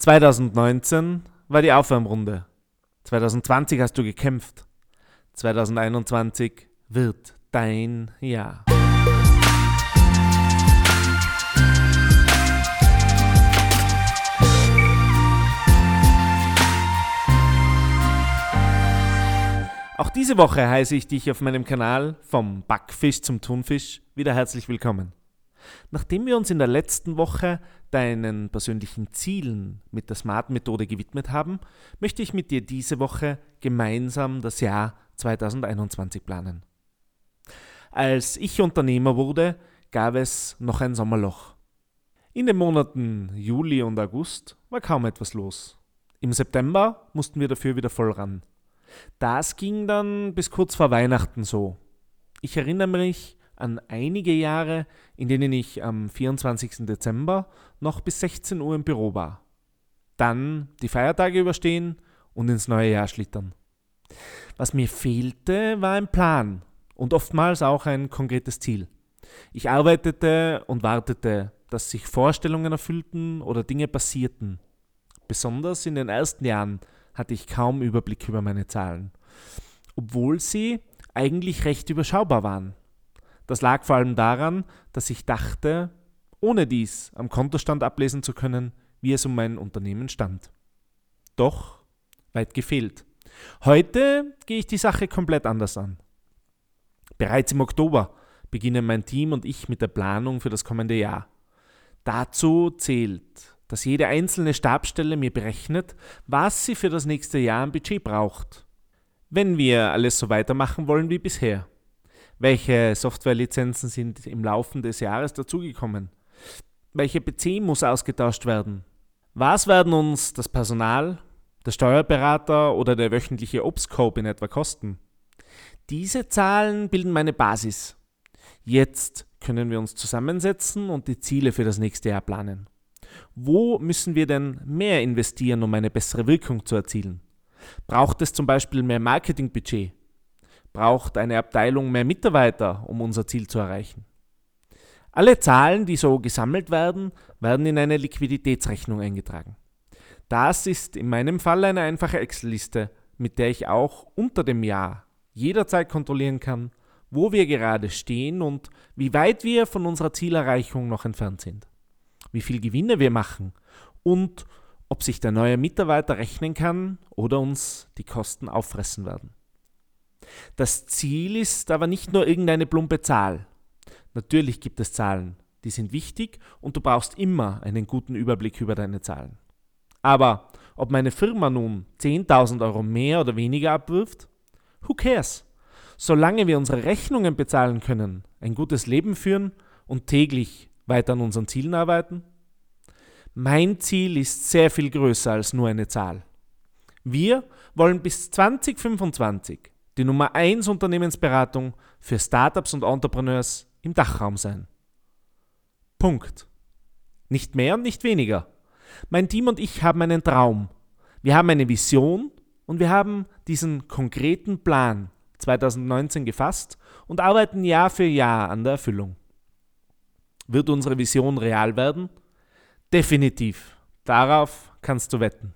2019 war die Aufwärmrunde. 2020 hast du gekämpft. 2021 wird dein Jahr. Auch diese Woche heiße ich dich auf meinem Kanal vom Backfisch zum Thunfisch wieder herzlich willkommen. Nachdem wir uns in der letzten Woche deinen persönlichen Zielen mit der Smart-Methode gewidmet haben, möchte ich mit dir diese Woche gemeinsam das Jahr 2021 planen. Als ich Unternehmer wurde, gab es noch ein Sommerloch. In den Monaten Juli und August war kaum etwas los. Im September mussten wir dafür wieder voll ran. Das ging dann bis kurz vor Weihnachten so. Ich erinnere mich an einige Jahre, in denen ich am 24. Dezember noch bis 16 Uhr im Büro war. Dann die Feiertage überstehen und ins neue Jahr schlittern. Was mir fehlte, war ein Plan und oftmals auch ein konkretes Ziel. Ich arbeitete und wartete, dass sich Vorstellungen erfüllten oder Dinge passierten. Besonders in den ersten Jahren hatte ich kaum Überblick über meine Zahlen, obwohl sie eigentlich recht überschaubar waren. Das lag vor allem daran, dass ich dachte, ohne dies am Kontostand ablesen zu können, wie es um mein Unternehmen stand. Doch weit gefehlt. Heute gehe ich die Sache komplett anders an. Bereits im Oktober beginnen mein Team und ich mit der Planung für das kommende Jahr. Dazu zählt dass jede einzelne Stabstelle mir berechnet, was sie für das nächste Jahr am Budget braucht. Wenn wir alles so weitermachen wollen wie bisher. Welche Softwarelizenzen sind im Laufe des Jahres dazugekommen? Welche PC muss ausgetauscht werden? Was werden uns das Personal, der Steuerberater oder der wöchentliche Obscope in etwa kosten? Diese Zahlen bilden meine Basis. Jetzt können wir uns zusammensetzen und die Ziele für das nächste Jahr planen. Wo müssen wir denn mehr investieren, um eine bessere Wirkung zu erzielen? Braucht es zum Beispiel mehr Marketingbudget? Braucht eine Abteilung mehr Mitarbeiter, um unser Ziel zu erreichen? Alle Zahlen, die so gesammelt werden, werden in eine Liquiditätsrechnung eingetragen. Das ist in meinem Fall eine einfache Excel-Liste, mit der ich auch unter dem Jahr jederzeit kontrollieren kann, wo wir gerade stehen und wie weit wir von unserer Zielerreichung noch entfernt sind wie viel Gewinne wir machen und ob sich der neue Mitarbeiter rechnen kann oder uns die Kosten auffressen werden. Das Ziel ist aber nicht nur irgendeine plumpe Zahl. Natürlich gibt es Zahlen, die sind wichtig und du brauchst immer einen guten Überblick über deine Zahlen. Aber ob meine Firma nun 10.000 Euro mehr oder weniger abwirft, who cares? Solange wir unsere Rechnungen bezahlen können, ein gutes Leben führen und täglich weiter an unseren Zielen arbeiten? Mein Ziel ist sehr viel größer als nur eine Zahl. Wir wollen bis 2025 die Nummer 1 Unternehmensberatung für Startups und Entrepreneurs im Dachraum sein. Punkt. Nicht mehr und nicht weniger. Mein Team und ich haben einen Traum. Wir haben eine Vision und wir haben diesen konkreten Plan 2019 gefasst und arbeiten Jahr für Jahr an der Erfüllung. Wird unsere Vision real werden? Definitiv. Darauf kannst du wetten.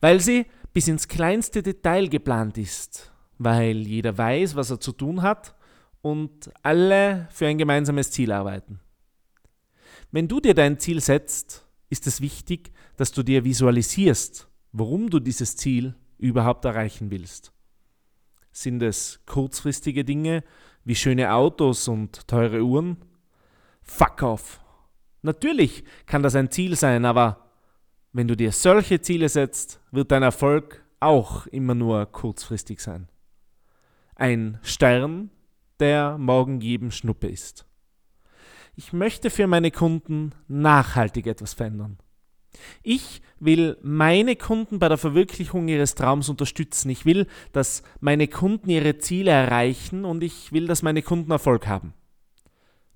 Weil sie bis ins kleinste Detail geplant ist, weil jeder weiß, was er zu tun hat und alle für ein gemeinsames Ziel arbeiten. Wenn du dir dein Ziel setzt, ist es wichtig, dass du dir visualisierst, warum du dieses Ziel überhaupt erreichen willst. Sind es kurzfristige Dinge wie schöne Autos und teure Uhren? Fuck off. Natürlich kann das ein Ziel sein, aber wenn du dir solche Ziele setzt, wird dein Erfolg auch immer nur kurzfristig sein. Ein Stern, der morgen jedem Schnuppe ist. Ich möchte für meine Kunden nachhaltig etwas verändern. Ich will meine Kunden bei der Verwirklichung ihres Traums unterstützen. Ich will, dass meine Kunden ihre Ziele erreichen und ich will, dass meine Kunden Erfolg haben.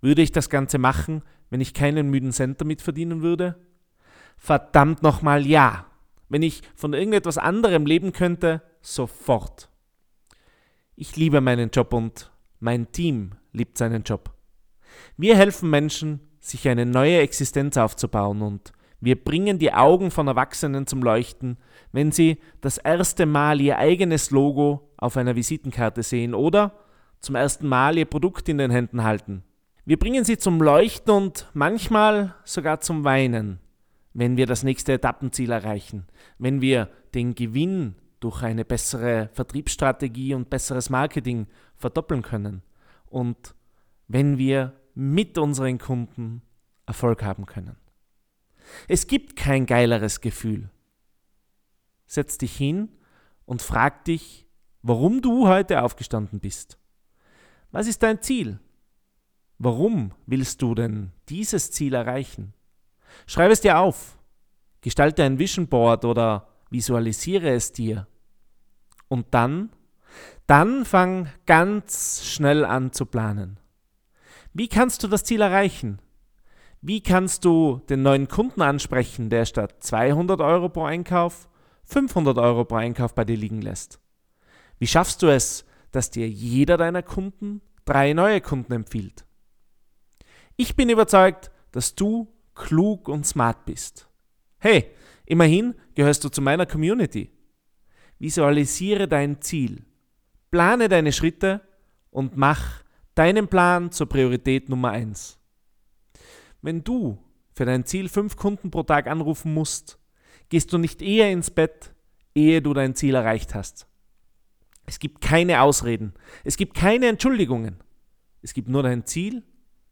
Würde ich das Ganze machen, wenn ich keinen müden Cent damit verdienen würde? Verdammt nochmal ja. Wenn ich von irgendetwas anderem leben könnte, sofort. Ich liebe meinen Job und mein Team liebt seinen Job. Wir helfen Menschen, sich eine neue Existenz aufzubauen und Wir bringen die Augen von Erwachsenen zum Leuchten, wenn sie das erste Mal ihr eigenes Logo auf einer Visitenkarte sehen oder zum ersten Mal ihr Produkt in den Händen halten. Wir bringen sie zum Leuchten und manchmal sogar zum Weinen, wenn wir das nächste Etappenziel erreichen, wenn wir den Gewinn durch eine bessere Vertriebsstrategie und besseres Marketing verdoppeln können und wenn wir mit unseren Kunden Erfolg haben können. Es gibt kein geileres Gefühl. Setz dich hin und frag dich, warum du heute aufgestanden bist. Was ist dein Ziel? Warum willst du denn dieses Ziel erreichen? Schreib es dir auf. Gestalte ein Vision Board oder visualisiere es dir. Und dann, dann fang ganz schnell an zu planen. Wie kannst du das Ziel erreichen? Wie kannst du den neuen Kunden ansprechen, der statt 200 Euro pro Einkauf 500 Euro pro Einkauf bei dir liegen lässt? Wie schaffst du es, dass dir jeder deiner Kunden drei neue Kunden empfiehlt? Ich bin überzeugt, dass du klug und smart bist. Hey, immerhin gehörst du zu meiner Community. Visualisiere dein Ziel, plane deine Schritte und mach deinen Plan zur Priorität Nummer 1. Wenn du für dein Ziel fünf Kunden pro Tag anrufen musst, gehst du nicht eher ins Bett, ehe du dein Ziel erreicht hast. Es gibt keine Ausreden, es gibt keine Entschuldigungen. Es gibt nur dein Ziel,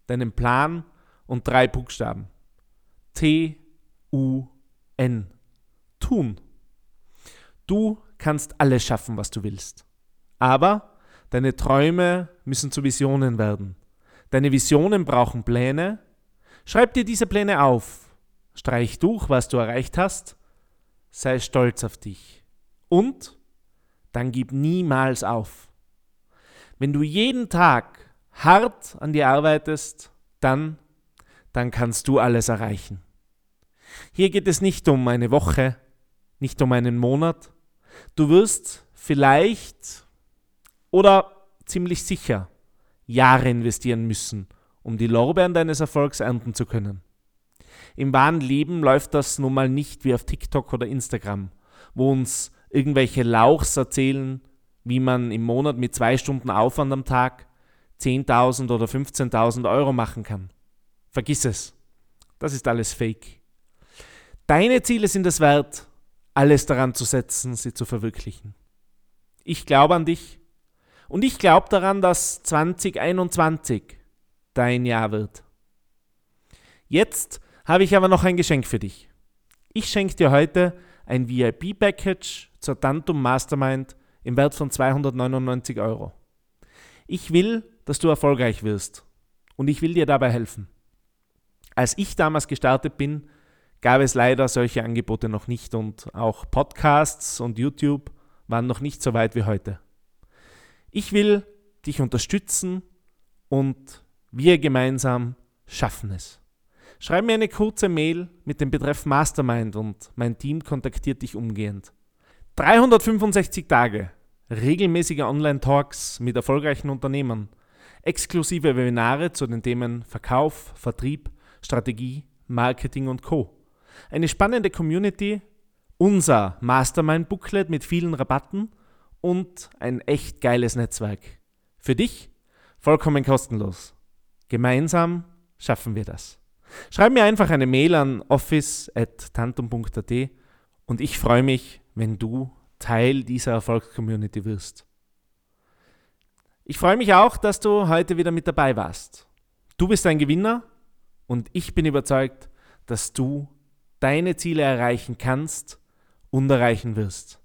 deinen Plan und drei Buchstaben. T, U, N. Tun. Du kannst alles schaffen, was du willst. Aber deine Träume müssen zu Visionen werden. Deine Visionen brauchen Pläne Schreib dir diese Pläne auf, streich durch, was du erreicht hast, sei stolz auf dich und dann gib niemals auf. Wenn du jeden Tag hart an dir arbeitest, dann, dann kannst du alles erreichen. Hier geht es nicht um eine Woche, nicht um einen Monat. Du wirst vielleicht oder ziemlich sicher Jahre investieren müssen, um die Lorbeeren deines Erfolgs ernten zu können. Im wahren Leben läuft das nun mal nicht wie auf TikTok oder Instagram, wo uns irgendwelche Lauchs erzählen, wie man im Monat mit zwei Stunden Aufwand am Tag 10.000 oder 15.000 Euro machen kann. Vergiss es. Das ist alles Fake. Deine Ziele sind es wert, alles daran zu setzen, sie zu verwirklichen. Ich glaube an dich und ich glaube daran, dass 2021 dein Jahr wird. Jetzt habe ich aber noch ein Geschenk für dich. Ich schenke dir heute ein VIP-Package zur Tantum Mastermind im Wert von 299 Euro. Ich will, dass du erfolgreich wirst und ich will dir dabei helfen. Als ich damals gestartet bin, gab es leider solche Angebote noch nicht und auch Podcasts und YouTube waren noch nicht so weit wie heute. Ich will dich unterstützen und wir gemeinsam schaffen es. Schreib mir eine kurze Mail mit dem Betreff Mastermind und mein Team kontaktiert dich umgehend. 365 Tage, regelmäßige Online-Talks mit erfolgreichen Unternehmern, exklusive Webinare zu den Themen Verkauf, Vertrieb, Strategie, Marketing und Co. Eine spannende Community, unser Mastermind-Booklet mit vielen Rabatten und ein echt geiles Netzwerk. Für dich vollkommen kostenlos. Gemeinsam schaffen wir das. Schreib mir einfach eine Mail an office.tantum.at und ich freue mich, wenn du Teil dieser Erfolgscommunity wirst. Ich freue mich auch, dass du heute wieder mit dabei warst. Du bist ein Gewinner und ich bin überzeugt, dass du deine Ziele erreichen kannst und erreichen wirst.